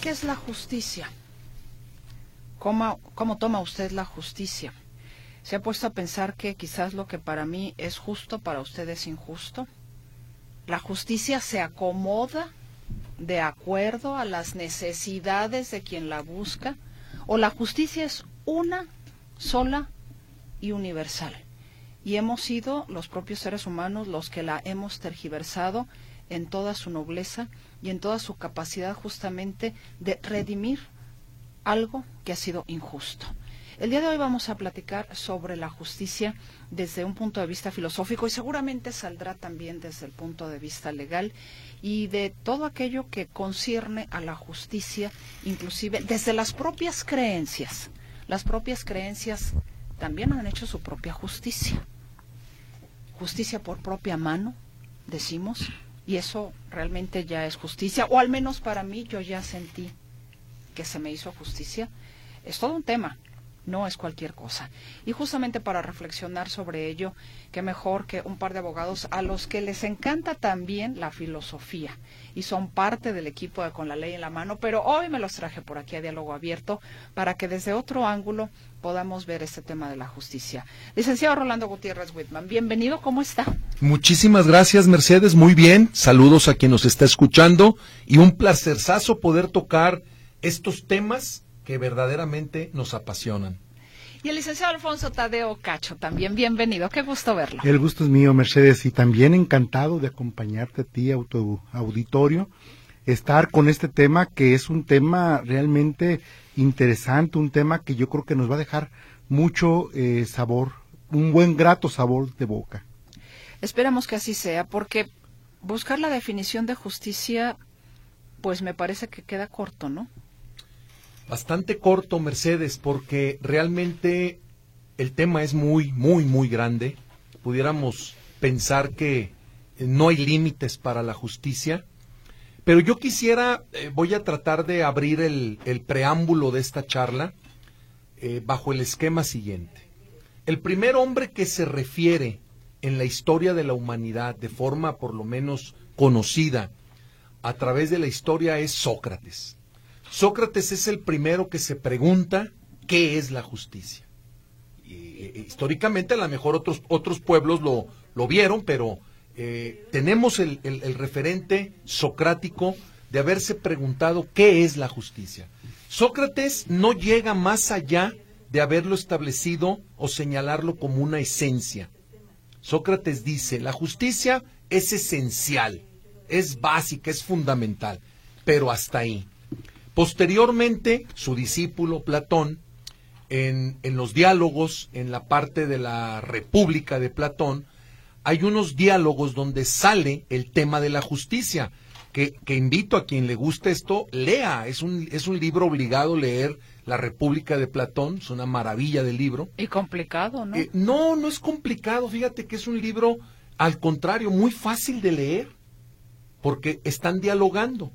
¿qué es la justicia? ¿Cómo, ¿Cómo, toma usted la justicia? ¿Se ha puesto a pensar que quizás lo que para mí es justo, para usted es injusto? ¿La justicia se acomoda de acuerdo a las necesidades de quien la busca? ¿O la justicia es una sola y universal? Y hemos sido los propios seres humanos los que la hemos tergiversado en toda su nobleza y en toda su capacidad justamente de redimir algo que ha sido injusto. El día de hoy vamos a platicar sobre la justicia desde un punto de vista filosófico y seguramente saldrá también desde el punto de vista legal y de todo aquello que concierne a la justicia, inclusive desde las propias creencias. Las propias creencias también han hecho su propia justicia. Justicia por propia mano, decimos, y eso realmente ya es justicia, o al menos para mí yo ya sentí que se me hizo justicia. Es todo un tema, no es cualquier cosa. Y justamente para reflexionar sobre ello, qué mejor que un par de abogados a los que les encanta también la filosofía y son parte del equipo de Con la Ley en la Mano, pero hoy me los traje por aquí a diálogo abierto para que desde otro ángulo podamos ver este tema de la justicia. Licenciado Rolando Gutiérrez Whitman, bienvenido, ¿cómo está? Muchísimas gracias, Mercedes, muy bien. Saludos a quien nos está escuchando y un placerzazo poder tocar estos temas que verdaderamente nos apasionan. Y el licenciado Alfonso Tadeo Cacho también, bienvenido, qué gusto verlo. El gusto es mío, Mercedes, y también encantado de acompañarte a ti, a tu auditorio, estar con este tema que es un tema realmente interesante, un tema que yo creo que nos va a dejar mucho eh, sabor, un buen grato sabor de boca. Esperamos que así sea, porque buscar la definición de justicia, pues me parece que queda corto, ¿no? Bastante corto, Mercedes, porque realmente el tema es muy, muy, muy grande. Pudiéramos pensar que no hay límites para la justicia. Pero yo quisiera, eh, voy a tratar de abrir el, preámbulo de esta charla eh, bajo el esquema siguiente. El primer hombre que se refiere en la historia de la humanidad de forma por lo menos conocida a través de la historia es Sócrates. Sócrates es el primero que se pregunta qué es la justicia. Y, eh, históricamente a lo mejor otros, otros pueblos lo, lo vieron, pero eh, tenemos el, el, referente socrático de haberse preguntado qué es la justicia. Sócrates no llega más allá de haberlo establecido o señalarlo como una esencia. Sócrates dice, la justicia es esencial, es básica, es fundamental, pero hasta ahí. Posteriormente, su discípulo Platón, en, los diálogos, en la parte de la República de Platón, hay unos diálogos donde sale el tema de la justicia, que, invito a quien le guste esto, lea. Es un, es un libro obligado leer La República de Platón, es una maravilla de libro. Y complicado, ¿no? Eh, no, no es complicado, fíjate que es un libro, al contrario, muy fácil de leer, porque están dialogando.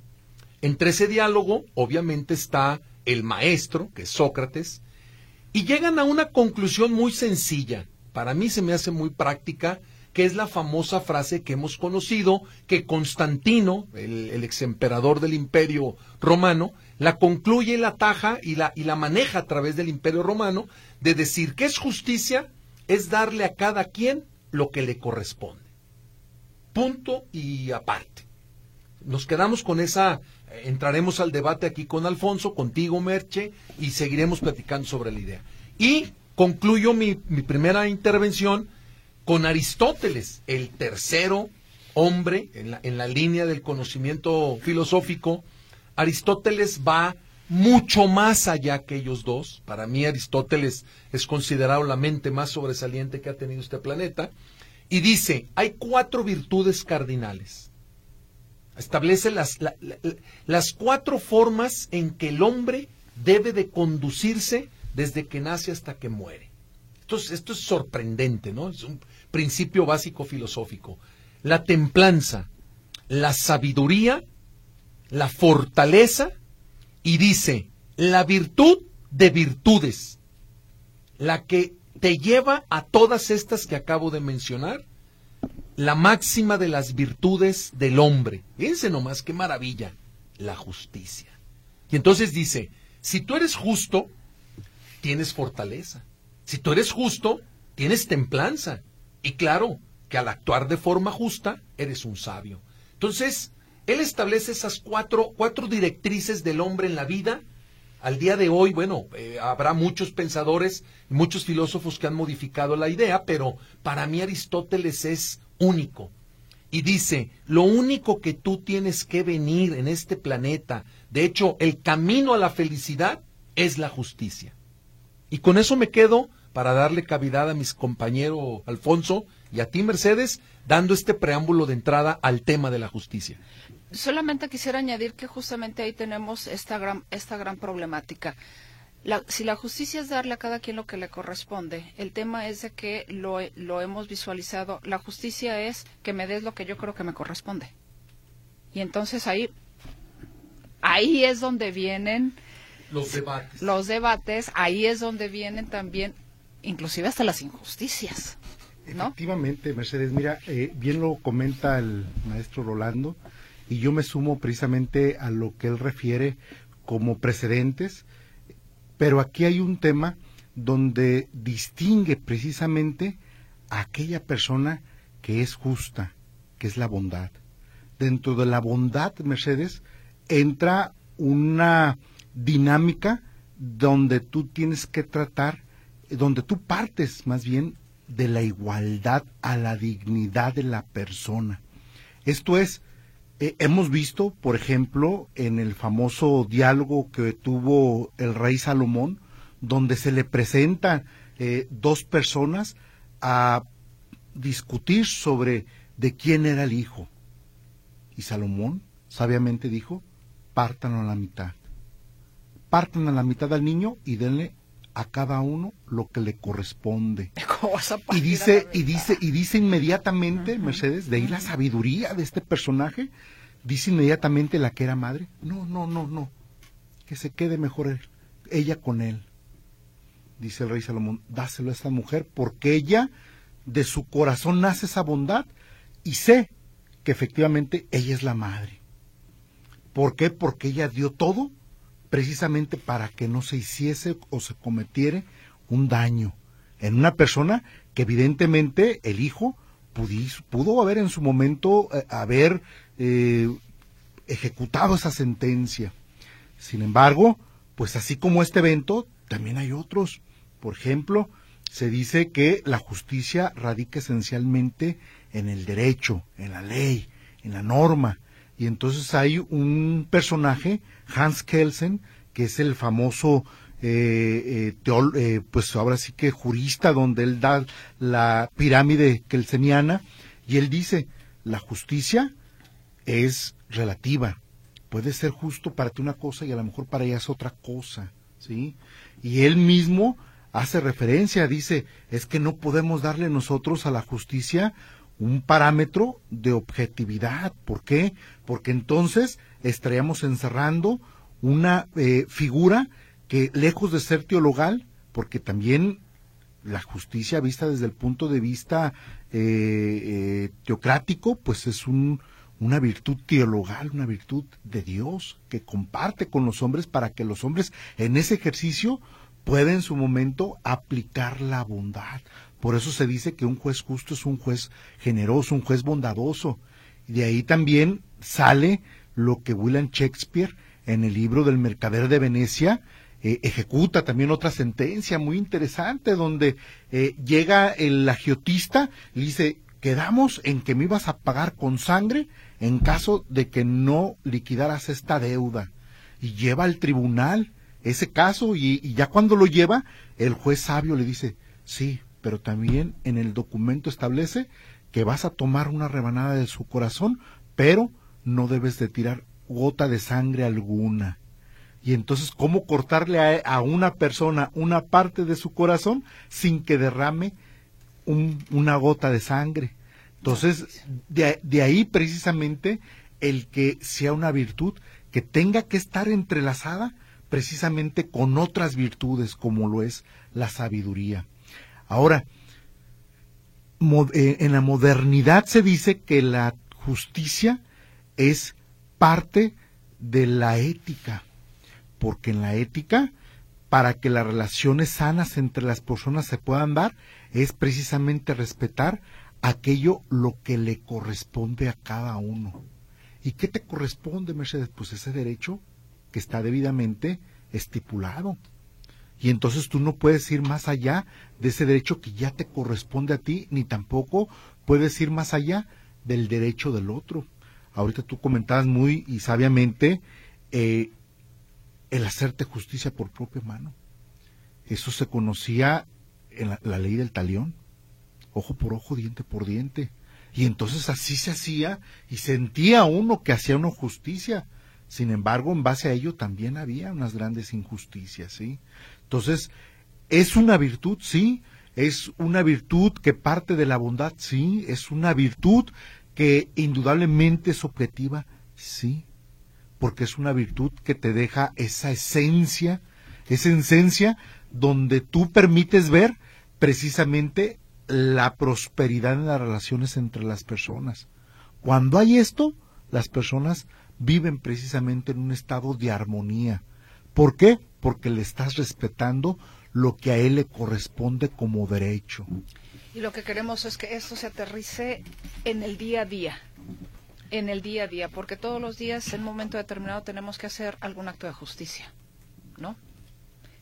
Entre ese diálogo, obviamente, está el maestro, que es Sócrates, y llegan a una conclusión muy sencilla. Para mí se me hace muy práctica, que es la famosa frase que hemos conocido, que Constantino, el, el ex emperador del imperio romano, la concluye, la taja y la, y la maneja a través del imperio romano, de decir que es justicia, es darle a cada quien lo que le corresponde. Punto y aparte. Nos quedamos con esa entraremos al debate aquí con Alfonso, contigo, Merche, y seguiremos platicando sobre la idea. Y concluyo mi, primera intervención con Aristóteles, el tercero hombre en la, en la línea del conocimiento filosófico. Aristóteles va mucho más allá que ellos dos. Para mí Aristóteles es considerado la mente más sobresaliente que ha tenido este planeta. Y dice, hay cuatro virtudes cardinales Establece las, las cuatro formas en que el hombre debe de conducirse desde que nace hasta que muere. Esto es sorprendente, ¿no? Es un principio básico filosófico. La templanza, la sabiduría, la fortaleza y dice, la virtud de virtudes, la que te lleva a todas estas que acabo de mencionar, la máxima de las virtudes del hombre. Fíjense nomás qué maravilla, la justicia. Y entonces dice, si tú eres justo, tienes fortaleza. Si tú eres justo, tienes templanza. Y claro, que al actuar de forma justa, eres un sabio. Entonces, él establece esas cuatro, cuatro directrices del hombre en la vida. Al día de hoy, bueno, eh, habrá muchos pensadores, muchos filósofos que han modificado la idea, pero para mí Aristóteles es único. Y dice, lo único que tú tienes que venir en este planeta, de hecho, el camino a la felicidad es la justicia. Y con eso me quedo para darle cavidad a mis compañeros Alfonso y a ti, Mercedes, dando este preámbulo de entrada al tema de la justicia. Solamente quisiera añadir que justamente ahí tenemos esta gran, esta gran problemática. Si la justicia es darle a cada quien lo que le corresponde, el tema es de que lo, lo hemos visualizado. La justicia es que me des lo que yo creo que me corresponde. Y entonces ahí, ahí es donde vienen los debates. Los debates, ahí es donde vienen también, inclusive hasta las injusticias. Efectivamente, Mercedes, mira, eh, bien lo comenta el maestro Rolando, y yo me sumo precisamente a lo que él refiere como precedentes, pero aquí hay un tema donde distingue precisamente a aquella persona que es justa, que es la bondad. Dentro de la bondad, Mercedes, entra una dinámica donde tú tienes que tratar, donde tú partes más bien de la igualdad a la dignidad de la persona. Esto es, eh, hemos visto, por ejemplo, en el famoso diálogo que tuvo el rey Salomón, donde se le presentan eh, dos personas a discutir sobre de quién era el hijo. Y Salomón sabiamente dijo, pártanlo a la mitad partan a la mitad al niño y denle a cada uno lo que le corresponde. Y dice, y dice, y dice inmediatamente, Mercedes, de ahí la sabiduría de este personaje, dice inmediatamente la que era madre, no, no, no, no, que se quede mejor ella con él. Dice el rey Salomón, dáselo a esta mujer, porque ella, de su corazón nace esa bondad, y sé que efectivamente ella es la madre. ¿Por qué? Porque ella dio todo precisamente para que no se hiciese o se cometiera un daño en una persona que evidentemente el hijo pudo haber en su momento eh, haber eh, ejecutado esa sentencia. Sin embargo, pues así como este evento, también hay otros. Por ejemplo, se dice que la justicia radica esencialmente en el derecho, en la ley, en la norma. Y entonces hay un personaje Hans Kelsen, que es el famoso eh, eh, eh, pues ahora sí que jurista, donde él da la pirámide kelseniana, y él dice, la justicia es relativa, puede ser justo para ti una cosa y a lo mejor para ella es otra cosa, ¿sí? Y él mismo hace referencia, dice, es que no podemos darle nosotros a la justicia un parámetro de objetividad. ¿Por qué? Porque entonces estaríamos encerrando una eh, figura que lejos de ser teologal, porque también la justicia vista desde el punto de vista eh, eh, teocrático, pues es un, una virtud teologal, una virtud de Dios que comparte con los hombres para que los hombres en ese ejercicio puedan en su momento aplicar la bondad. Por eso se dice que un juez justo es un juez generoso, un juez bondadoso. Y de ahí también sale lo que William Shakespeare en el libro del Mercader de Venecia eh, ejecuta también otra sentencia muy interesante donde eh, llega el agiotista y dice, quedamos en que me ibas a pagar con sangre en caso de que no liquidaras esta deuda. Y lleva al tribunal ese caso y, y ya cuando lo lleva, el juez sabio le dice, sí, pero también en el documento establece que vas a tomar una rebanada de su corazón, pero no debes de tirar gota de sangre alguna. Y entonces, ¿cómo cortarle a, una persona una parte de su corazón sin que derrame una gota de sangre? Entonces, de, de ahí precisamente el que sea una virtud que tenga que estar entrelazada precisamente con otras virtudes como lo es la sabiduría. Ahora, eh, en la modernidad se dice que la justicia es parte de la ética, porque en la ética, para que las relaciones sanas entre las personas se puedan dar, es precisamente respetar aquello lo que le corresponde a cada uno. ¿Y qué te corresponde, Mercedes? Pues ese derecho que está debidamente estipulado. Y entonces tú no puedes ir más allá de ese derecho que ya te corresponde a ti, ni tampoco puedes ir más allá del derecho del otro. Ahorita tú comentabas muy y sabiamente eh, el hacerte justicia por propia mano. Eso se conocía en la, la, ley del talión, ojo por ojo, diente por diente. Y entonces así se hacía y sentía uno que hacía una justicia. Sin embargo, en base a ello también había unas grandes injusticias, ¿sí? Entonces, ¿es una virtud? Sí. ¿Es una virtud que parte de la bondad? Sí. ¿Es una virtud que indudablemente es objetiva? Sí. Porque es una virtud que te deja esa esencia, esa esencia donde tú permites ver precisamente la prosperidad en las relaciones entre las personas. Cuando hay esto, las personas viven precisamente en un estado de armonía. ¿Por qué? porque le estás respetando lo que a él le corresponde como derecho. Y lo que queremos es que esto se aterrice en el día a día, en el día a día, porque todos los días en un momento determinado tenemos que hacer algún acto de justicia, ¿no?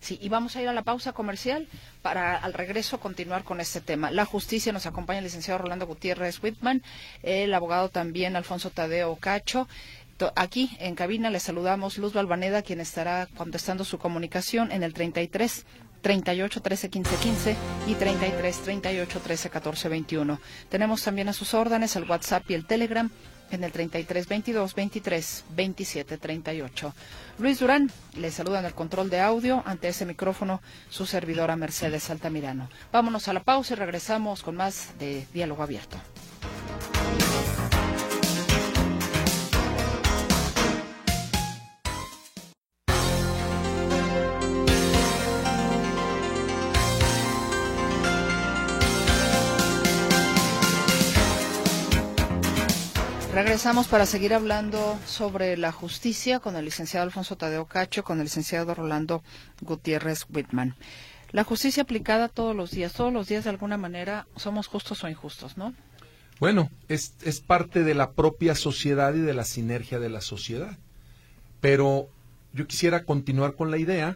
Sí, y vamos a ir a la pausa comercial para al regreso continuar con este tema. La justicia nos acompaña el licenciado Rolando Gutiérrez Whitman, el abogado también Alfonso Tadeo Cacho. Aquí en cabina le saludamos Luz Balvaneda, quien estará contestando su comunicación en el 33 38 13 15 15 y 33 38 13 14 21. Tenemos también a sus órdenes el WhatsApp y el Telegram en el 33 22 23 27 38. Luis Durán le saluda en el control de audio ante ese micrófono su servidora Mercedes Altamirano. Vámonos a la pausa y regresamos con más de Diálogo Abierto. Regresamos para seguir hablando sobre la justicia con el licenciado Alfonso Tadeo Cacho, con el licenciado Rolando Gutiérrez Whitman. La justicia aplicada todos los días, todos los días de alguna manera somos justos o injustos, ¿no? Bueno, es, es parte de la propia sociedad y de la sinergia de la sociedad. Pero yo quisiera continuar con la idea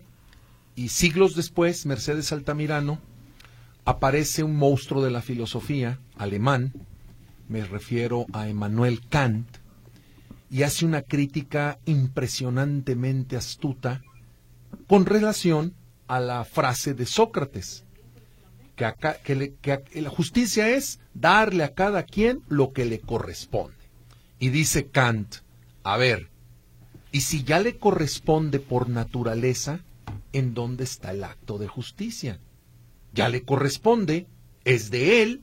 y siglos después, Mercedes Altamirano, aparece un monstruo de la filosofía alemán, me refiero a Emmanuel Kant, y hace una crítica impresionantemente astuta con relación a la frase de Sócrates, que, acá, que, la justicia es darle a cada quien lo que le corresponde. Y dice Kant, a ver, y si ya le corresponde por naturaleza, ¿en dónde está el acto de justicia? Ya le corresponde, es de él,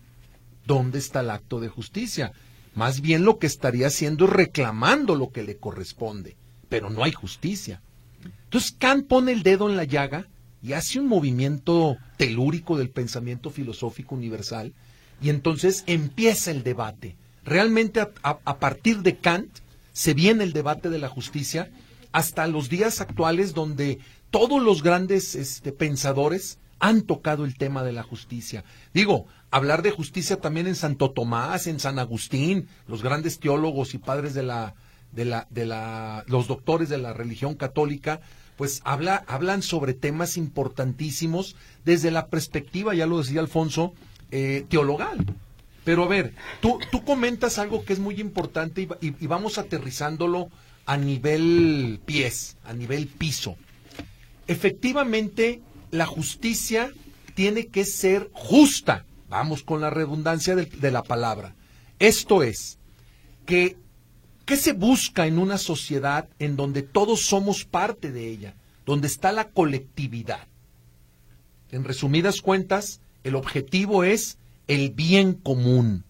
¿dónde está el acto de justicia? Más bien lo que estaría haciendo es reclamando lo que le corresponde, pero no hay justicia. Entonces Kant pone el dedo en la llaga y hace un movimiento telúrico del pensamiento filosófico universal y entonces empieza el debate. Realmente a, partir de Kant se viene el debate de la justicia hasta los días actuales donde todos los grandes este, pensadores han tocado el tema de la justicia. Digo, hablar de justicia también en Santo Tomás, en San Agustín, los grandes teólogos y padres de la, de la, de la, los doctores de la religión católica, pues habla, hablan sobre temas importantísimos desde la perspectiva, ya lo decía Alfonso, eh, teologal. Pero a ver, tú, tú comentas algo que es muy importante y, y vamos aterrizándolo a nivel pies, a nivel piso. Efectivamente, la justicia tiene que ser justa. Vamos con la redundancia de, la palabra. Esto es, que ¿Qué se busca en una sociedad en donde todos somos parte de ella, donde está la colectividad? En resumidas cuentas, el objetivo es el bien común.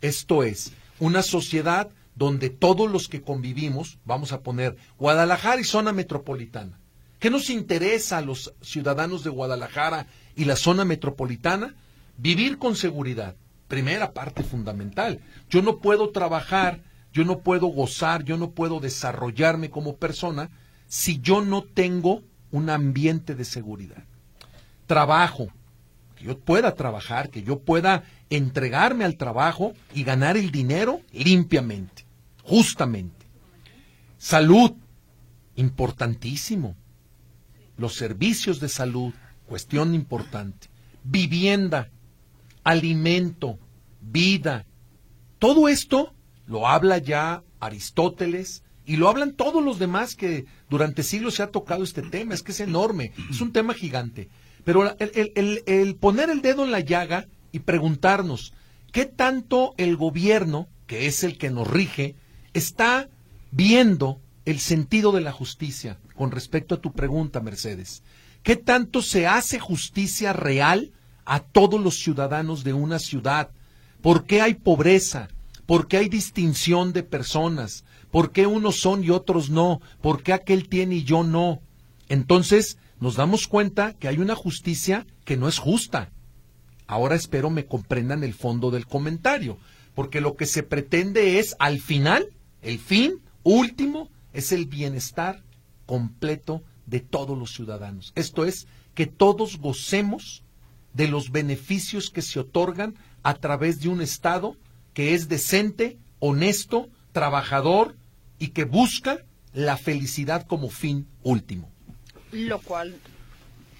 Esto es, una sociedad donde todos los que convivimos, vamos a poner Guadalajara y zona metropolitana. ¿Qué nos interesa a los ciudadanos de Guadalajara y la zona metropolitana? Vivir con seguridad. Primera parte fundamental. Yo no puedo trabajar yo no puedo gozar, yo no puedo desarrollarme como persona si yo no tengo un ambiente de seguridad. Trabajo, que yo pueda trabajar, que yo pueda entregarme al trabajo y ganar el dinero limpiamente, justamente. Salud, importantísimo. Los servicios de salud, cuestión importante. Vivienda, alimento, vida. Todo esto lo habla ya Aristóteles y lo hablan todos los demás que durante siglos se ha tocado este tema. Es que es enorme, es un tema gigante. Pero el, poner el dedo en la llaga y preguntarnos qué tanto el gobierno, que es el que nos rige, está viendo el sentido de la justicia con respecto a tu pregunta, Mercedes. ¿Qué tanto se hace justicia real a todos los ciudadanos de una ciudad? ¿Por qué hay pobreza? ¿Por qué hay distinción de personas? ¿Por qué unos son y otros no? ¿Por qué aquel tiene y yo no? Entonces nos damos cuenta que hay una justicia que no es justa. Ahora espero me comprendan el fondo del comentario, porque lo que se pretende es, al final, el fin último, es el bienestar completo de todos los ciudadanos. Esto es, que todos gocemos de los beneficios que se otorgan a través de un Estado que es decente, honesto, trabajador y que busca la felicidad como fin último. Lo cual,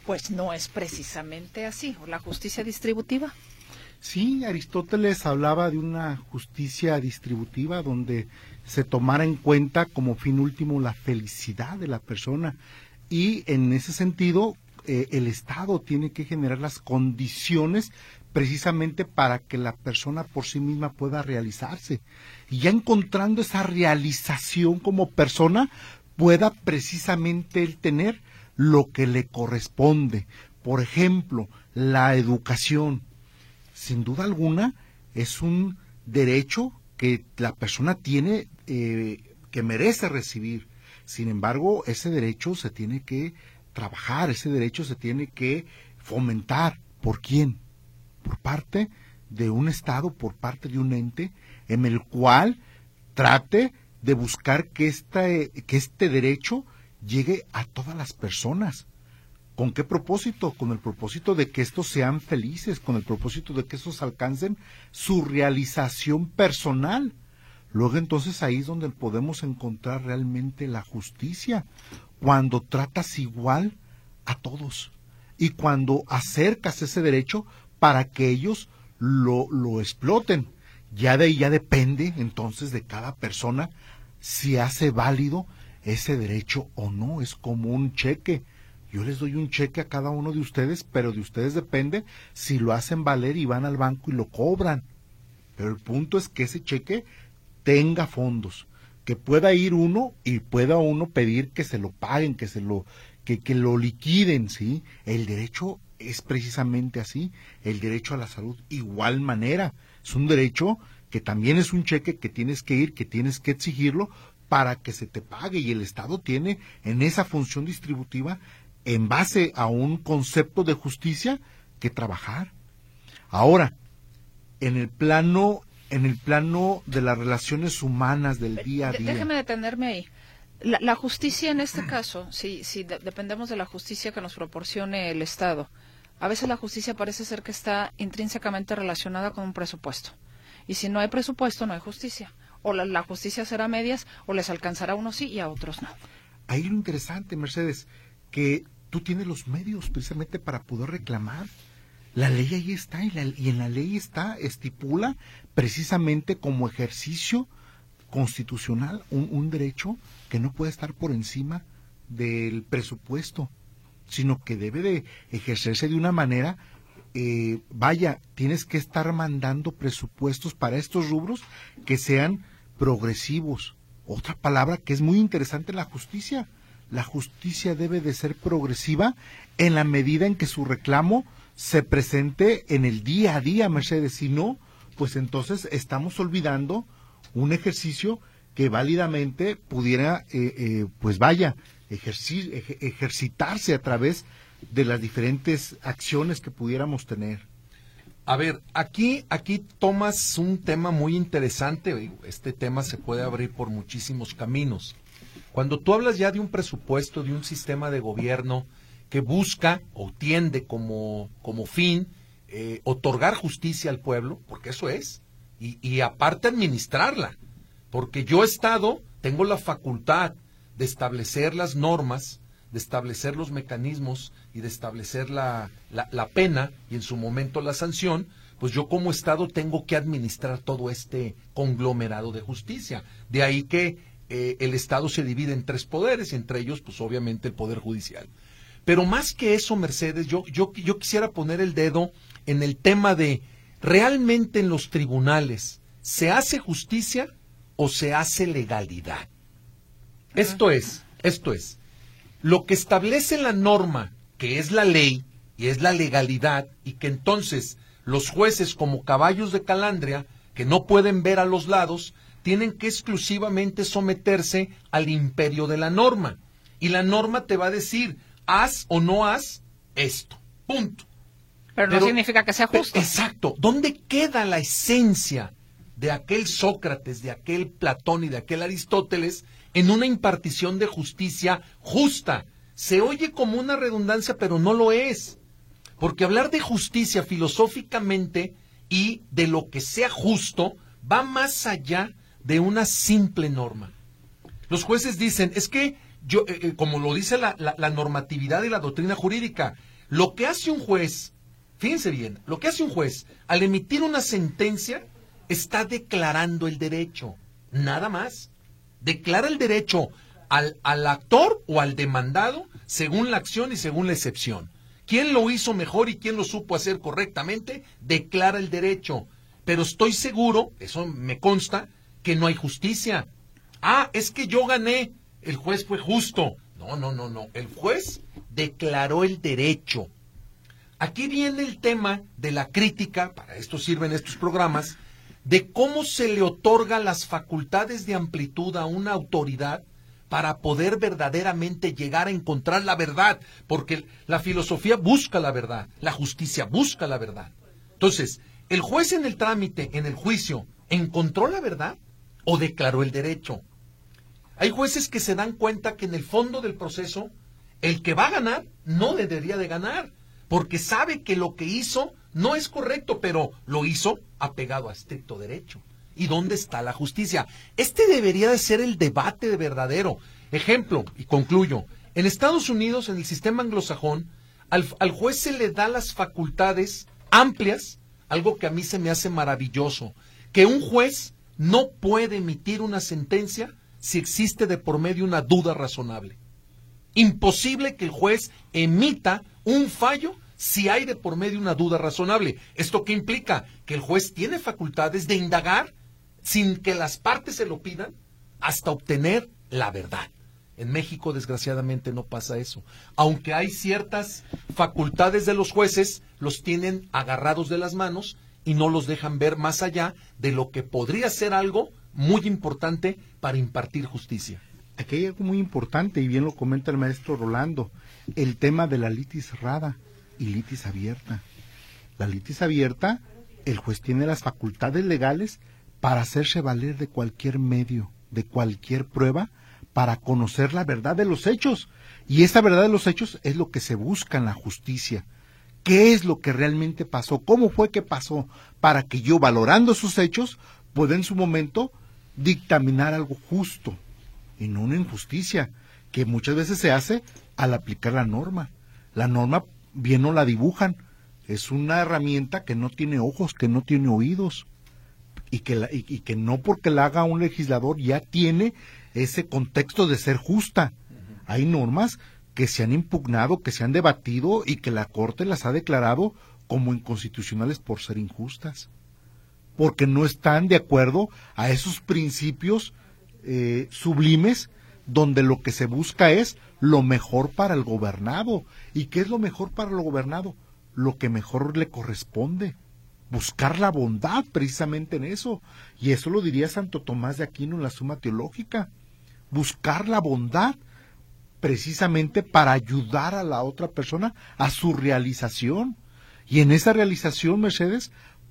pues no es precisamente así, la justicia distributiva. Sí, Aristóteles hablaba de una justicia distributiva donde se tomara en cuenta como fin último la felicidad de la persona y en ese sentido eh, el Estado tiene que generar las condiciones precisamente para que la persona por sí misma pueda realizarse. Y ya encontrando esa realización como persona, pueda precisamente él tener lo que le corresponde. Por ejemplo, la educación. Sin duda alguna, es un derecho que la persona tiene, eh, que merece recibir. Sin embargo, ese derecho se tiene que trabajar, ese derecho se tiene que fomentar. ¿Por quién? por parte de un Estado, por parte de un ente, en el cual trate de buscar que, que este derecho llegue a todas las personas. ¿Con qué propósito? Con el propósito de que estos sean felices, con el propósito de que estos alcancen su realización personal. Luego entonces ahí es donde podemos encontrar realmente la justicia, cuando tratas igual a todos y cuando acercas ese derecho para que ellos lo, lo exploten. Ya de ahí ya depende entonces de cada persona si hace válido ese derecho o no. Es como un cheque. Yo les doy un cheque a cada uno de ustedes, pero de ustedes depende si lo hacen valer y van al banco y lo cobran. Pero el punto es que ese cheque tenga fondos, que pueda ir uno y pueda uno pedir que se lo paguen, que se lo que, que lo liquiden, ¿sí? El derecho es precisamente así, el derecho a la salud igual manera, es un derecho que también es un cheque que tienes que ir, que tienes que exigirlo para que se te pague y el Estado tiene en esa función distributiva en base a un concepto de justicia que trabajar. Ahora, en el plano en el plano de las relaciones humanas del día a día. Déjeme detenerme ahí. La, justicia en este caso, si, si dependemos de la justicia que nos proporcione el Estado, a veces la justicia parece ser que está intrínsecamente relacionada con un presupuesto. Y si no hay presupuesto, no hay justicia. O la, justicia será medias, o les alcanzará a unos sí y a otros no. Ahí lo interesante, Mercedes, que tú tienes los medios precisamente para poder reclamar. La ley ahí está y, y en la ley está, estipula precisamente como ejercicio constitucional un, un derecho que no puede estar por encima del presupuesto sino que debe de ejercerse de una manera, eh, vaya, tienes que estar mandando presupuestos para estos rubros que sean progresivos, otra palabra que es muy interesante la justicia. La justicia debe de ser progresiva en la medida en que su reclamo se presente en el día a día, Mercedes. Si no, pues entonces estamos olvidando un ejercicio que válidamente pudiera, eh, eh, pues vaya, ejercitarse a través de las diferentes acciones que pudiéramos tener. A ver, aquí, aquí tomas un tema muy interesante. Este tema se puede abrir por muchísimos caminos. Cuando tú hablas ya de un presupuesto, de un sistema de gobierno que busca o tiende como, como fin eh, otorgar justicia al pueblo, porque eso es, y, y aparte administrarla, porque yo Estado tengo la facultad de establecer las normas, de establecer los mecanismos y de establecer la, la, pena y en su momento la sanción, pues yo como Estado tengo que administrar todo este conglomerado de justicia. De ahí que eh, el Estado se divide en tres poderes, entre ellos, pues obviamente el Poder Judicial. Pero más que eso, Mercedes, yo, yo, yo quisiera poner el dedo en el tema de, ¿realmente en los tribunales se hace justicia o se hace legalidad? Esto es, esto es, lo que establece la norma, que es la ley y es la legalidad, y que entonces los jueces como caballos de calandria, que no pueden ver a los lados, tienen que exclusivamente someterse al imperio de la norma. Y la norma te va a decir, haz o no haz esto. Punto. Pero, no significa que sea justo. Exacto. ¿Dónde queda la esencia de aquel Sócrates, de aquel Platón y de aquel Aristóteles en una impartición de justicia justa. Se oye como una redundancia, pero no lo es. Porque hablar de justicia filosóficamente y de lo que sea justo va más allá de una simple norma. Los jueces dicen, es que yo, eh, eh, como lo dice la, la normatividad y la doctrina jurídica, lo que hace un juez, fíjense bien, lo que hace un juez al emitir una sentencia está declarando el derecho, nada más declara el derecho al, al actor o al demandado según la acción y según la excepción. ¿Quién lo hizo mejor y quién lo supo hacer correctamente? Declara el derecho. Pero estoy seguro, eso me consta, que no hay justicia. Ah, es que yo gané, el juez fue justo. No, no, no, no. El juez declaró el derecho. Aquí viene el tema de la crítica, para esto sirven estos programas, de cómo se le otorga las facultades de amplitud a una autoridad para poder verdaderamente llegar a encontrar la verdad, porque la filosofía busca la verdad, la justicia busca la verdad. Entonces, ¿el juez en el trámite, en el juicio, encontró la verdad o declaró el derecho? Hay jueces que se dan cuenta que en el fondo del proceso, el que va a ganar no debería de ganar, porque sabe que lo que hizo no es correcto, pero lo hizo apegado a estricto derecho. ¿Y dónde está la justicia? Este debería de ser el debate de verdadero. Ejemplo, y concluyo, en Estados Unidos, en el sistema anglosajón, al, al juez se le da las facultades amplias, algo que a mí se me hace maravilloso, que un juez no puede emitir una sentencia si existe de por medio una duda razonable. Imposible que el juez emita un fallo si hay de por medio una duda razonable. ¿Esto qué implica? Que el juez tiene facultades de indagar sin que las partes se lo pidan hasta obtener la verdad. En México, desgraciadamente, no pasa eso. Aunque hay ciertas facultades de los jueces, los tienen agarrados de las manos y no los dejan ver más allá de lo que podría ser algo muy importante para impartir justicia. Aquí hay algo muy importante, y bien lo comenta el maestro Rolando, el tema de la litis rada y litis abierta. La litis abierta, el juez tiene las facultades legales para hacerse valer de cualquier medio, de cualquier prueba, para conocer la verdad de los hechos. Y esa verdad de los hechos es lo que se busca en la justicia. ¿Qué es lo que realmente pasó? ¿Cómo fue que pasó? Para que yo, valorando sus hechos, pueda en su momento dictaminar algo justo y no una injusticia, que muchas veces se hace al aplicar la norma. La norma bien no la dibujan. Es una herramienta que no tiene ojos, que no tiene oídos. Y que, y, que no porque la haga un legislador ya tiene ese contexto de ser justa. Hay normas que se han impugnado, que se han debatido y que la Corte las ha declarado como inconstitucionales por ser injustas. Porque no están de acuerdo a esos principios eh, sublimes donde lo que se busca es lo mejor para el gobernado. ¿Y qué es lo mejor para el gobernado? Lo que mejor le corresponde. Buscar la bondad precisamente en eso. Y eso lo diría Santo Tomás de Aquino en la Suma Teológica. Buscar la bondad precisamente para ayudar a la otra persona a su realización. Y en esa realización, Mercedes,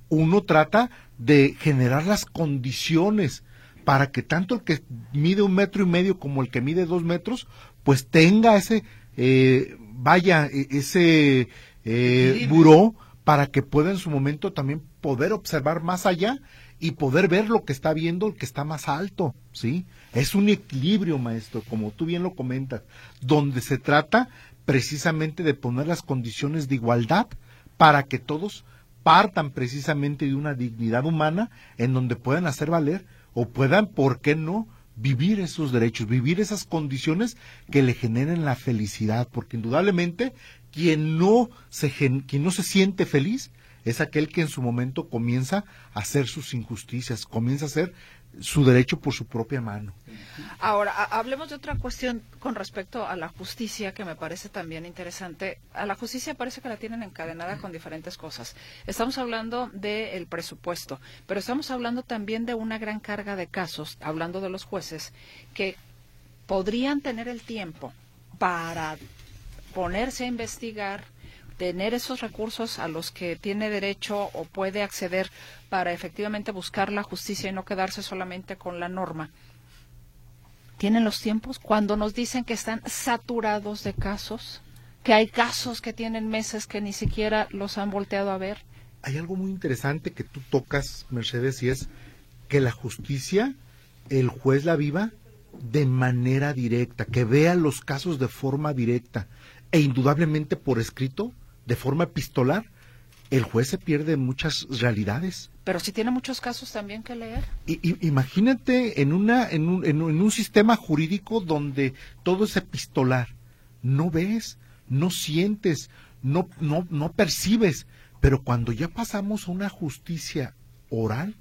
uno trata de generar las condiciones para que tanto el que mide un metro y medio como el que mide dos metros, pues tenga ese, eh, vaya, e, ese eh, buró para que pueda en su momento también poder observar más allá y poder ver lo que está viendo el que está más alto, ¿sí? Es un equilibrio, maestro, como tú bien lo comentas, donde se trata precisamente de poner las condiciones de igualdad para que todos partan precisamente de una dignidad humana en donde puedan hacer valer o puedan, ¿por qué no?, vivir esos derechos, vivir esas condiciones que le generen la felicidad, porque indudablemente quien no se, quien no se siente feliz es aquel que en su momento comienza a hacer sus injusticias, comienza a hacer su derecho por su propia mano. Ahora, hablemos de otra cuestión con respecto a la justicia que me parece también interesante. A la justicia parece que la tienen encadenada con diferentes cosas. Estamos hablando del presupuesto, pero estamos hablando también de una gran carga de casos, hablando de los jueces, que podrían tener el tiempo para ponerse a investigar, tener esos recursos a los que tiene derecho o puede acceder para efectivamente buscar la justicia y no quedarse solamente con la norma. ¿Tienen los tiempos? Cuando nos dicen que están saturados de casos, que hay casos que tienen meses que ni siquiera los han volteado a ver. Hay algo muy interesante que tú tocas, Mercedes, y es que la justicia, el juez la viva de manera directa, que vea los casos de forma directa e indudablemente por escrito de forma epistolar, el juez se pierde muchas realidades. Pero si tiene muchos casos también que leer. Y, imagínate en, una, en, un, en, un, sistema jurídico donde todo es epistolar. No ves, no sientes, no, no, no percibes. Pero cuando ya pasamos a una justicia oral,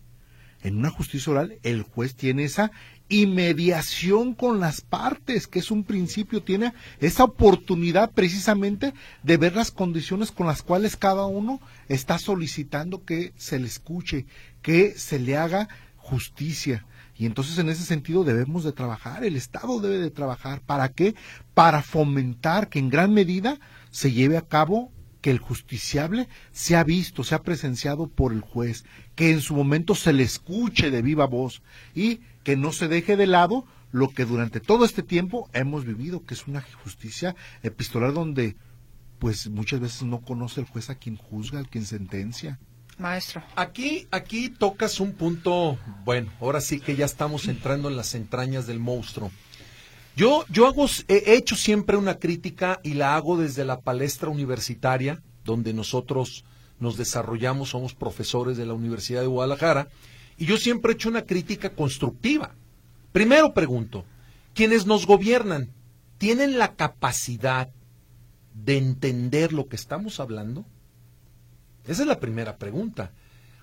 en una justicia oral, el juez tiene esa y mediación con las partes, que es un principio, tiene esa oportunidad precisamente de ver las condiciones con las cuales cada uno está solicitando que se le escuche, que se le haga justicia. Y entonces en ese sentido debemos de trabajar, el Estado debe de trabajar. ¿Para qué? Para fomentar que en gran medida se lleve a cabo que el justiciable sea visto, sea presenciado por el juez, que en su momento se le escuche de viva voz y que no se deje de lado lo que durante todo este tiempo hemos vivido, que es una justicia epistolar donde pues muchas veces no conoce el juez a quien juzga, a quien sentencia. Maestro. Aquí, aquí tocas un punto, bueno, ahora sí que ya estamos entrando en las entrañas del monstruo. Yo, yo hago, he hecho siempre una crítica y la hago desde la palestra universitaria, donde nosotros nos desarrollamos, somos profesores de la Universidad de Guadalajara, y yo siempre he hecho una crítica constructiva. Primero pregunto, quienes nos gobiernan, ¿tienen la capacidad de entender lo que estamos hablando? Esa es la primera pregunta.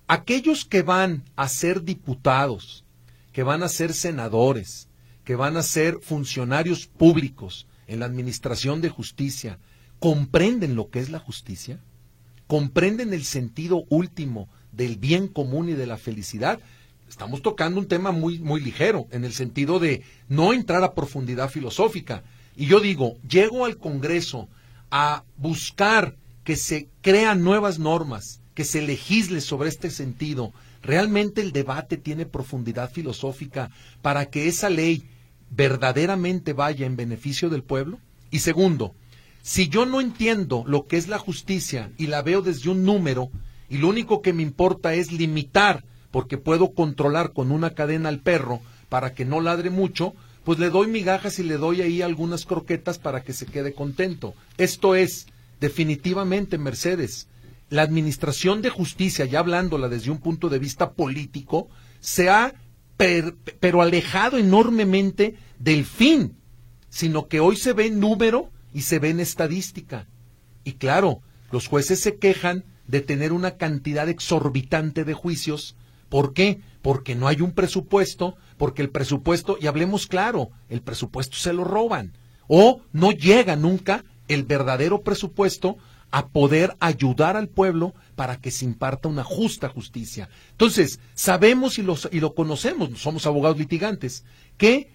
Aquellos que van a ser diputados, que van a ser senadores, que van a ser funcionarios públicos en la Administración de Justicia comprenden lo que es la justicia, comprenden el sentido último del bien común y de la felicidad. Estamos tocando un tema muy, muy ligero, en el sentido de no entrar a profundidad filosófica. Y yo digo, llego al Congreso a buscar que se crean nuevas normas, que se legisle sobre este sentido. Realmente el debate tiene profundidad filosófica para que esa ley verdaderamente vaya en beneficio del pueblo? Y segundo, si yo no entiendo lo que es la justicia y la veo desde un número y lo único que me importa es limitar, porque puedo controlar con una cadena al perro para que no ladre mucho, pues le doy migajas y le doy ahí algunas croquetas para que se quede contento. Esto es, definitivamente, Mercedes, la administración de justicia, ya hablándola desde un punto de vista político, se ha pero alejado enormemente del fin, sino que hoy se ve en número y se ve en estadística. Y claro, los jueces se quejan de tener una cantidad exorbitante de juicios. ¿Por qué? Porque no hay un presupuesto porque el presupuesto, y hablemos claro, el presupuesto se lo roban, o no llega nunca el verdadero presupuesto a poder ayudar al pueblo para que se imparta una justa justicia. Entonces, sabemos y, y lo conocemos, somos abogados litigantes, que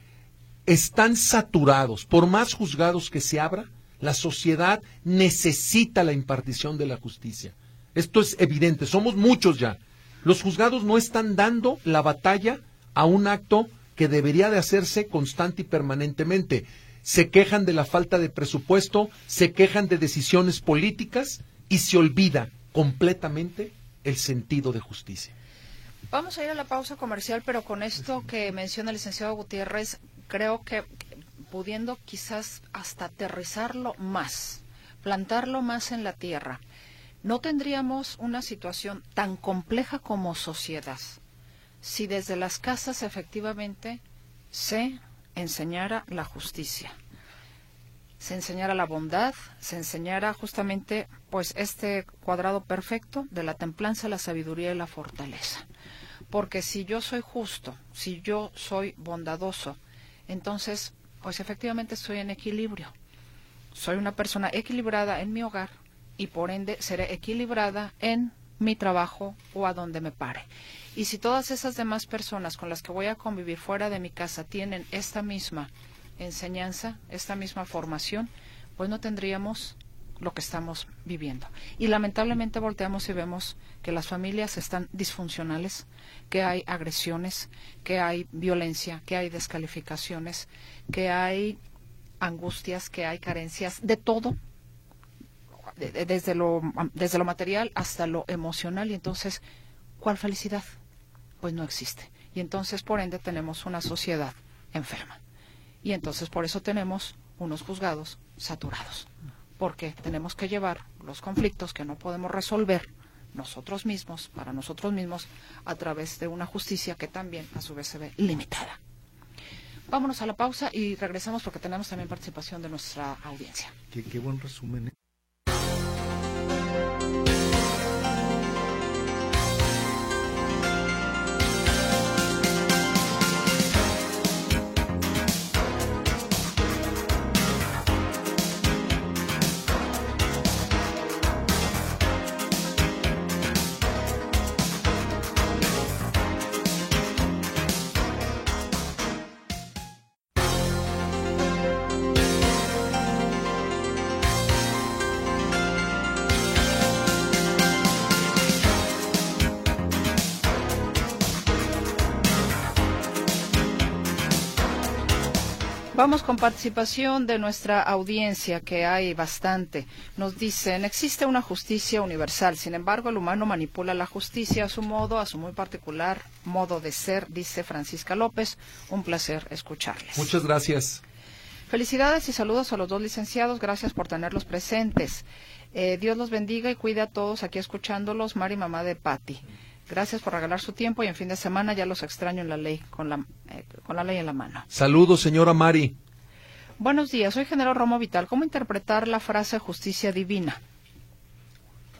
están saturados, por más juzgados que se abra, la sociedad necesita la impartición de la justicia. Esto es evidente, somos muchos ya. Los juzgados no están dando la batalla a un acto que debería de hacerse constante y permanentemente. Se quejan de la falta de presupuesto, se quejan de decisiones políticas y se olvida completamente el sentido de justicia. Vamos a ir a la pausa comercial, pero con esto que menciona el licenciado Gutiérrez, creo que pudiendo quizás hasta aterrizarlo más, plantarlo más en la tierra, no tendríamos una situación tan compleja como sociedad si desde las casas efectivamente se enseñara la justicia, se enseñara la bondad, se enseñara justamente pues este cuadrado perfecto de la templanza, la sabiduría y la fortaleza. Porque si yo soy justo, si yo soy bondadoso, entonces pues efectivamente estoy en equilibrio. Soy una persona equilibrada en mi hogar y por ende seré equilibrada en mi trabajo o a donde me pare. Y si todas esas demás personas con las que voy a convivir fuera de mi casa tienen esta misma enseñanza, esta misma formación, pues no tendríamos lo que estamos viviendo. Y lamentablemente volteamos y vemos que las familias están disfuncionales, que hay agresiones, que hay violencia, que hay descalificaciones, que hay angustias, que hay carencias, de todo, desde lo, desde lo material hasta lo emocional. Y entonces, ¿cuál felicidad? Pues no existe. Y entonces, por ende, tenemos una sociedad enferma. Y entonces, por eso tenemos unos juzgados saturados porque tenemos que llevar los conflictos que no podemos resolver nosotros mismos, para nosotros mismos, a través de una justicia que también a su vez se ve limitada. Vámonos a la pausa y regresamos porque tenemos también participación de nuestra audiencia. Qué, qué buen resumen. ¿eh? Vamos con participación de nuestra audiencia, que hay bastante. Nos dicen, existe una justicia universal, sin embargo el humano manipula la justicia a su modo, a su muy particular modo de ser, dice Francisca López. Un placer escucharles. Muchas gracias. Felicidades y saludos a los dos licenciados, gracias por tenerlos presentes. Eh, Dios los bendiga y cuide a todos aquí escuchándolos, Mari Mamá de Patti. Gracias por regalar su tiempo y en fin de semana ya los extraño en la ley, con la, eh, con la ley en la mano. Saludos, señora Mari. Buenos días, soy General Romo Vital. ¿Cómo interpretar la frase justicia divina?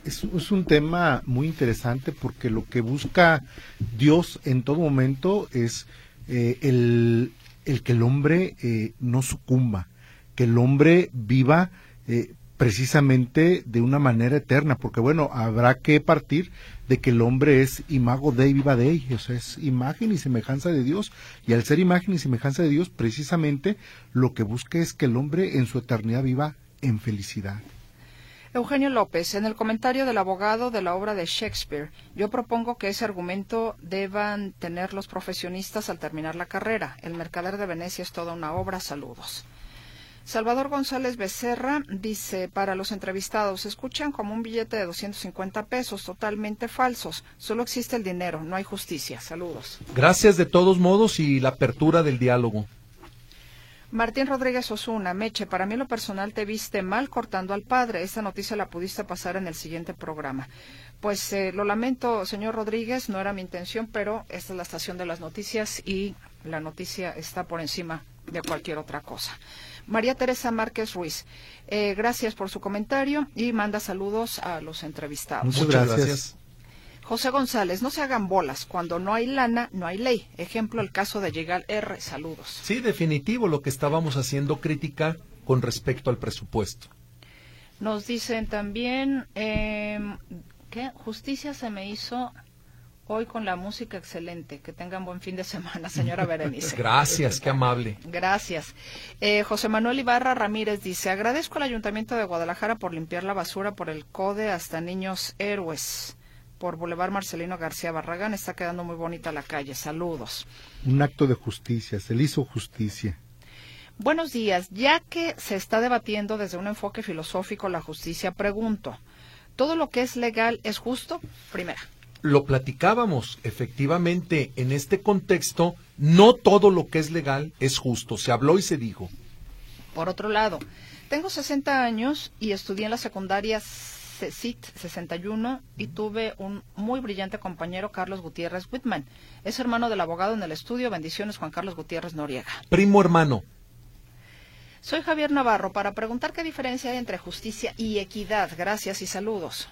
Es, un tema muy interesante porque lo que busca Dios en todo momento es eh, el, que el hombre eh, no sucumba, que el hombre viva precisamente de una manera eterna, porque bueno, habrá que partir de que el hombre es imago de viva de ellos, es imagen y semejanza de Dios, y al ser imagen y semejanza de Dios, precisamente lo que busca es que el hombre en su eternidad viva en felicidad. Eugenio López, en el comentario del abogado de la obra de Shakespeare, yo propongo que ese argumento deban tener los profesionistas al terminar la carrera. El mercader de Venecia es toda una obra. Saludos. Salvador González Becerra dice, para los entrevistados, escuchan como un billete de 250 pesos, totalmente falsos. Solo existe el dinero, no hay justicia. Saludos. Gracias de todos modos y la apertura del diálogo. Martín Rodríguez Osuna, Meche, para mí lo personal te viste mal cortando al padre. Esta noticia la pudiste pasar en el siguiente programa. Pues eh, lo lamento, señor Rodríguez, no era mi intención, pero esta es la estación de las noticias y la noticia está por encima de cualquier otra cosa. María Teresa Márquez Ruiz, eh, gracias por su comentario y manda saludos a los entrevistados. Muchas gracias. José González, no se hagan bolas. Cuando no hay lana, no hay ley. Ejemplo, el caso de Llegar R. Saludos. Sí, definitivo, lo que estábamos haciendo crítica con respecto al presupuesto. Nos dicen también eh, que justicia se me hizo hoy con la música excelente. Que tengan buen fin de semana, señora Berenice. Gracias, qué amable. Gracias. Eh, José Manuel Ibarra Ramírez dice, agradezco al Ayuntamiento de Guadalajara por limpiar la basura por el CODE hasta Niños Héroes. Por Boulevard Marcelino García Barragán está quedando muy bonita la calle. Saludos. Un acto de justicia, se le hizo justicia. Buenos días. Ya que se está debatiendo desde un enfoque filosófico la justicia, pregunto, ¿todo lo que es legal es justo? Primera. Lo platicábamos, efectivamente, en este contexto, no todo lo que es legal es justo. Se habló y se dijo. Por otro lado, tengo 60 años y estudié en la secundaria CIT 61 y tuve un muy brillante compañero, Carlos Gutiérrez Whitman. Es hermano del abogado en el estudio. Bendiciones, Juan Carlos Gutiérrez Noriega. Primo hermano. Soy Javier Navarro para preguntar qué diferencia hay entre justicia y equidad. Gracias y saludos.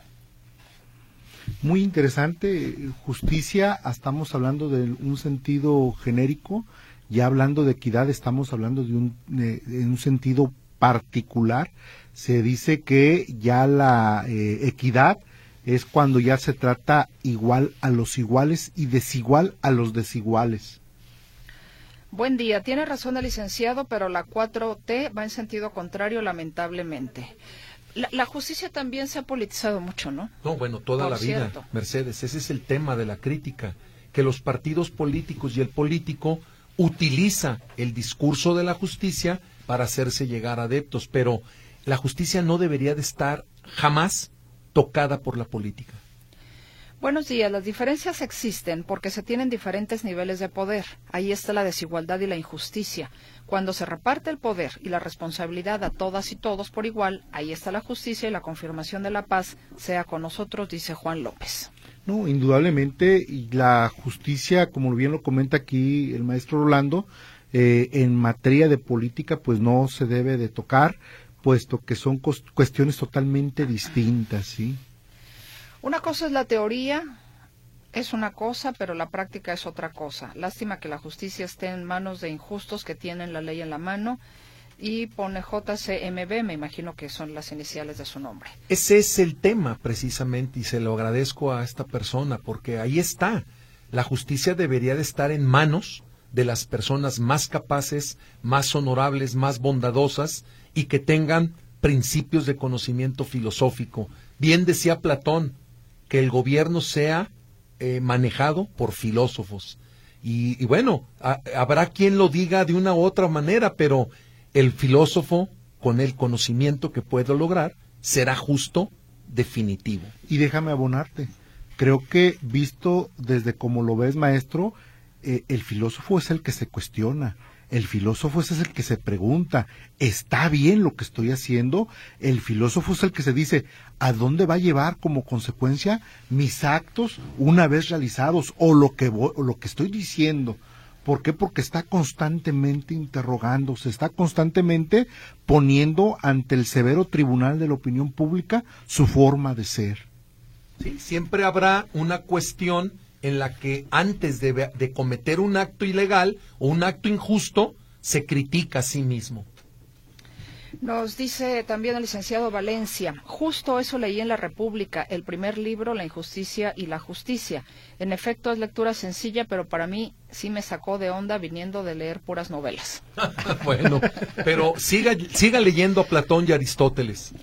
Muy interesante. Justicia, estamos hablando de un sentido genérico. Ya hablando de equidad, estamos hablando de un, de, un sentido particular. Se dice que ya la eh, equidad es cuando ya se trata igual a los iguales y desigual a los desiguales. Buen día. Tiene razón el licenciado, pero la 4T va en sentido contrario, lamentablemente. La, la, justicia también se ha politizado mucho, ¿no? No, bueno, toda Por la vida. Mercedes. Ese es el tema de la crítica, que los partidos políticos y el político utiliza el discurso de la justicia para hacerse llegar adeptos, pero la justicia no debería de estar jamás tocada por la política. Buenos días. Las diferencias existen porque se tienen diferentes niveles de poder. Ahí está la desigualdad y la injusticia. Cuando se reparte el poder y la responsabilidad a todas y todos por igual, ahí está la justicia y la confirmación de la paz, sea con nosotros, dice Juan López. No, indudablemente, y la justicia, como bien lo comenta aquí el maestro Rolando, eh, en materia de política, pues no se debe de tocar, puesto que son cuestiones totalmente distintas, ¿sí? Una cosa es la teoría, es una cosa, pero la práctica es otra cosa. Lástima que la justicia esté en manos de injustos que tienen la ley en la mano y pone JCMB, me imagino que son las iniciales de su nombre. Ese es el tema precisamente y se lo agradezco a esta persona porque ahí está. La justicia debería de estar en manos de las personas más capaces, más honorables, más bondadosas y que tengan principios de conocimiento filosófico. Bien decía Platón, que el gobierno sea eh, manejado por filósofos. Y, y bueno, habrá quien lo diga de una u otra manera, pero el filósofo, con el conocimiento que puede lograr, será justo definitivo. Y déjame abonarte. Creo que visto desde como lo ves, maestro, eh, el filósofo es el que se cuestiona. El filósofo es el que se pregunta, ¿está bien lo que estoy haciendo? El filósofo es el que se dice, ¿a dónde va a llevar como consecuencia mis actos una vez realizados o lo que, voy, o lo que estoy diciendo? ¿Por qué? Porque está constantemente interrogando, se está constantemente poniendo ante el severo tribunal de la opinión pública su forma de ser. Sí, siempre habrá una cuestión en la que antes de, de, cometer un acto ilegal o un acto injusto, se critica a sí mismo. Nos dice también el licenciado Valencia, justo eso leí en La República, el primer libro, La injusticia y la justicia. En efecto, es lectura sencilla, pero para mí sí me sacó de onda viniendo de leer puras novelas. bueno, pero siga, siga leyendo a Platón y Aristóteles.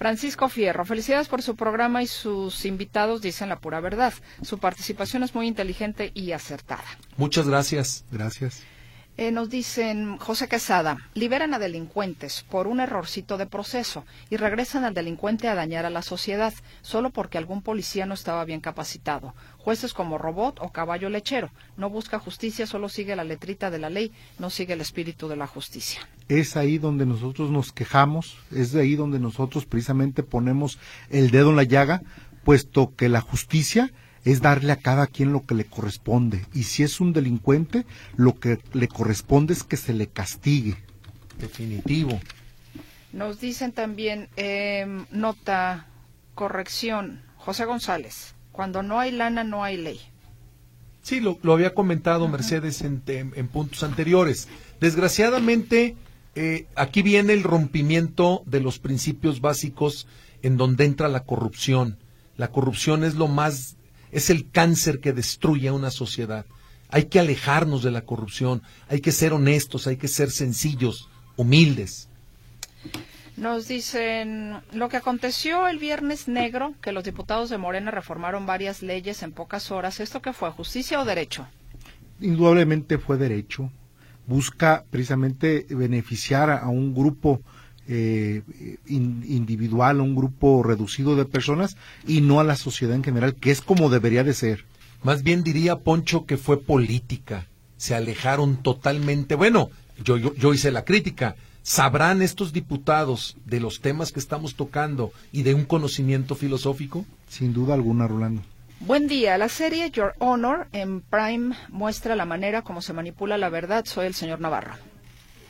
Francisco Fierro, felicidades por su programa y sus invitados dicen la pura verdad. Su participación es muy inteligente y acertada. Muchas gracias. Gracias. Eh, nos dicen José Quesada, liberan a delincuentes por un errorcito de proceso y regresan al delincuente a dañar a la sociedad solo porque algún policía no estaba bien capacitado. Jueces como robot o caballo lechero. No busca justicia, solo sigue la letrita de la ley, no sigue el espíritu de la justicia. Es ahí donde nosotros nos quejamos, es de ahí donde nosotros precisamente ponemos el dedo en la llaga, puesto que la justicia es darle a cada quien lo que le corresponde. Y si es un delincuente, lo que le corresponde es que se le castigue. Definitivo. Nos dicen también, eh, nota, corrección, José González. Cuando no hay lana, no hay ley. Sí, lo, había comentado Mercedes en, puntos anteriores. Desgraciadamente, eh, aquí viene el rompimiento de los principios básicos en donde entra la corrupción. La corrupción es lo más, es el cáncer que destruye a una sociedad. Hay que alejarnos de la corrupción, hay que ser honestos, hay que ser sencillos, humildes. Nos dicen lo que aconteció el viernes negro, que los diputados de Morena reformaron varias leyes en pocas horas. ¿Esto qué fue? ¿Justicia o derecho? Indudablemente fue derecho. Busca precisamente beneficiar a un grupo eh, individual, a un grupo reducido de personas y no a la sociedad en general, que es como debería de ser. Más bien diría Poncho que fue política. Se alejaron totalmente. Bueno, yo, yo, hice la crítica. ¿Sabrán estos diputados de los temas que estamos tocando y de un conocimiento filosófico? Sin duda alguna, Rolando. Buen día. La serie Your Honor en Prime muestra la manera como se manipula la verdad. Soy el señor Navarro.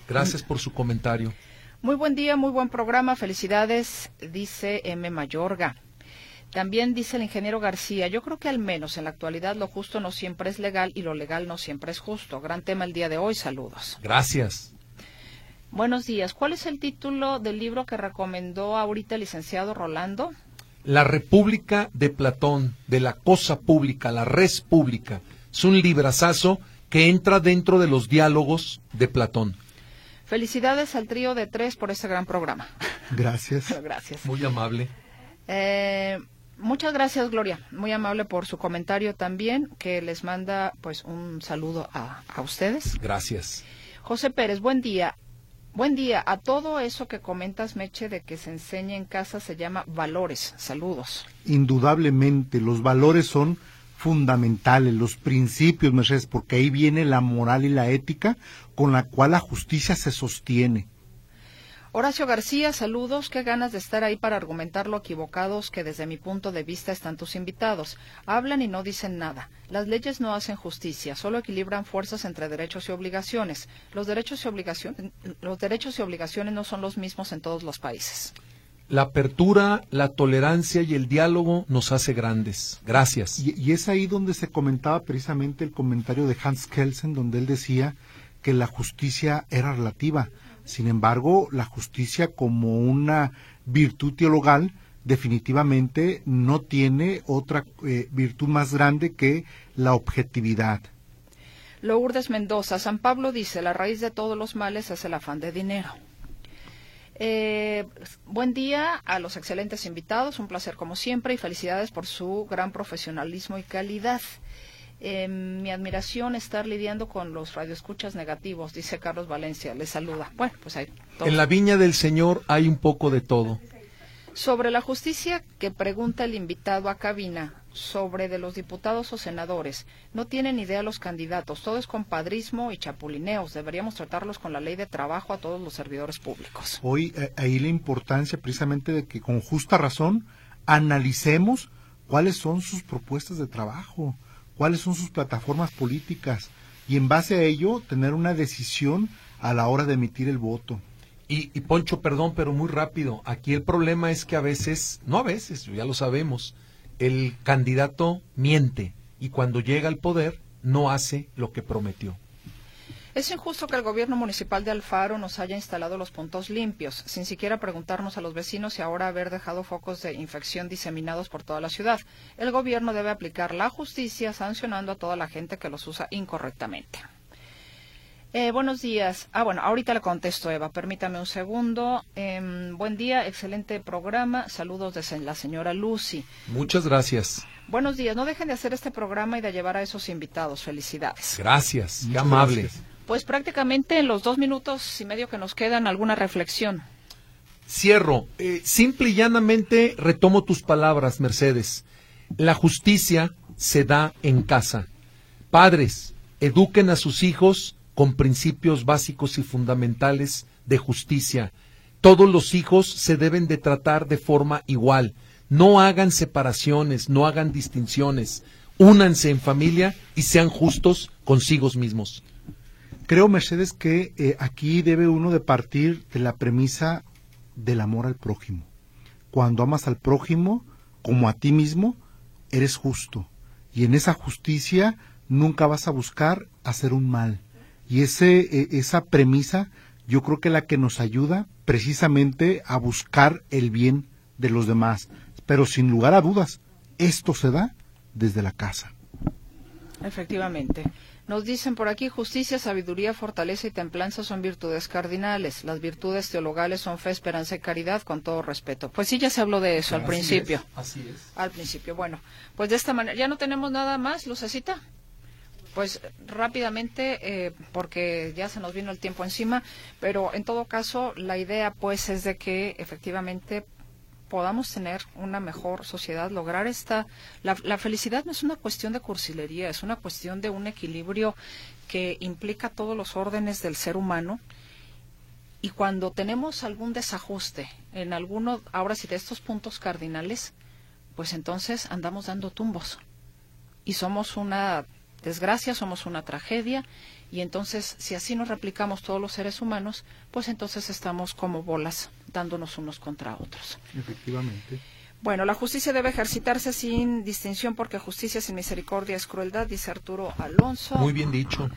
Gracias por su comentario. Muy buen día, muy buen programa. Felicidades, dice M. Mayorga. También dice el ingeniero García, yo creo que al menos en la actualidad lo justo no siempre es legal y lo legal no siempre es justo. Gran tema el día de hoy, saludos. Gracias. Buenos días. ¿Cuál es el título del libro que recomendó ahorita el licenciado Rolando? La República de Platón, de la cosa pública, la res pública. Es un librazazo que entra dentro de los diálogos de Platón. Felicidades al trío de tres por este gran programa. Gracias. Gracias. Muy amable. Eh, Muchas gracias, Gloria. Muy amable por su comentario también, que les manda pues un saludo a, a ustedes. Gracias. José Pérez, buen día. Buen día. A todo eso que comentas, Meche, de que se enseña en casa se llama valores. Saludos. Indudablemente, los valores son fundamentales, los principios, Mercedes, porque ahí viene la moral y la ética con la cual la justicia se sostiene. Horacio García, saludos. Qué ganas de estar ahí para argumentar lo equivocados que desde mi punto de vista están tus invitados. Hablan y no dicen nada. Las leyes no hacen justicia, solo equilibran fuerzas entre derechos y obligaciones. Los derechos y, obligaciones, los derechos y obligaciones no son los mismos en todos los países. La apertura, la tolerancia y el diálogo nos hace grandes. Gracias. Y, y es ahí donde se comentaba precisamente el comentario de Hans Kelsen, donde él decía que la justicia era relativa sin embargo, la justicia como una virtud teologal definitivamente no tiene otra eh, virtud más grande que la objetividad. Lourdes Mendoza, San Pablo dice, la raíz de todos los males es el afán de dinero. Eh, buen día a los excelentes invitados, un placer como siempre y felicidades por su gran profesionalismo y calidad. Eh, mi admiración estar lidiando con los radioescuchas negativos, dice Carlos Valencia. Le saluda. Bueno, pues hay En la viña del Señor hay un poco de todo. Sobre la justicia que pregunta el invitado a cabina, sobre de los diputados o senadores, no tienen idea los candidatos, todo es compadrismo y chapulineos, deberíamos tratarlos con la ley de trabajo a todos los servidores públicos. Hoy eh, ahí la importancia precisamente de que con justa razón analicemos cuáles son sus propuestas de trabajo cuáles son sus plataformas políticas y en base a ello tener una decisión a la hora de emitir el voto. Y, Poncho, perdón, pero muy rápido, aquí el problema es que a veces, no a veces, ya lo sabemos, el candidato miente y cuando llega al poder no hace lo que prometió. Es injusto que el gobierno municipal de Alfaro nos haya instalado los puntos limpios, sin siquiera preguntarnos a los vecinos y ahora haber dejado focos de infección diseminados por toda la ciudad. El gobierno debe aplicar la justicia sancionando a toda la gente que los usa incorrectamente. Eh, buenos días. Ah, bueno, ahorita le contesto, Eva. Permítame un segundo. Em, buen día, excelente programa. Saludos desde la señora Lucy. Muchas gracias. Buenos días. No dejen de hacer este programa y de llevar a esos invitados. Felicidades. Gracias. Qué amable. Pues prácticamente en los dos minutos y medio que nos quedan, alguna reflexión. Cierro. Eh, simple y llanamente retomo tus palabras, Mercedes. La justicia se da en casa. Padres, eduquen a sus hijos con principios básicos y fundamentales de justicia. Todos los hijos se deben de tratar de forma igual. No hagan separaciones, no hagan distinciones. Únanse en familia y sean justos consigo mismos. Creo, Mercedes, que eh, aquí debe uno de partir de la premisa del amor al prójimo. Cuando amas al prójimo como a ti mismo, eres justo. Y en esa justicia nunca vas a buscar hacer un mal. Y ese, e, esa premisa yo creo que la que nos ayuda precisamente a buscar el bien de los demás. Pero sin lugar a dudas, esto se da desde la casa. Efectivamente. Nos dicen por aquí, justicia, sabiduría, fortaleza y templanza son virtudes cardinales. Las virtudes teologales son fe, esperanza y caridad, con todo respeto. Pues sí, ya se habló de eso al principio. así es. Al principio. Bueno, pues de esta manera, ¿ya no tenemos nada más, Lucecita? Pues rápidamente, eh, porque ya se nos vino el tiempo encima, pero en todo caso, la idea pues es de que efectivamente podamos tener una mejor sociedad, lograr esta... La, felicidad no es una cuestión de cursilería, es una cuestión de un equilibrio que implica todos los órdenes del ser humano. Y cuando tenemos algún desajuste en alguno, ahora sí, de estos puntos cardinales, pues entonces andamos dando tumbos. Y somos una desgracia, somos una tragedia. Y entonces, si así nos replicamos todos los seres humanos, pues entonces estamos como bolas dándonos unos contra otros. Efectivamente. Bueno, la justicia debe ejercitarse sin distinción porque justicia sin misericordia es crueldad, dice Arturo Alonso. Muy bien dicho.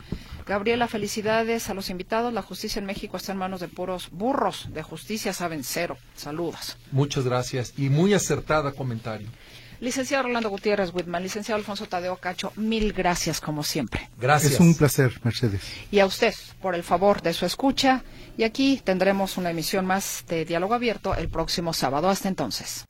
Gabriela, felicidades a los invitados. La justicia en México está en manos de puros burros de justicia, saben cero. Saludos. Muchas gracias y muy acertada comentario. Licenciado Rolando Gutiérrez Whitman, licenciado Alfonso Tadeo Cacho, mil gracias como siempre. Gracias. Es un placer, Mercedes. Y a usted por el favor de su escucha. Y aquí tendremos una emisión más de Diálogo Abierto el próximo sábado. Hasta entonces.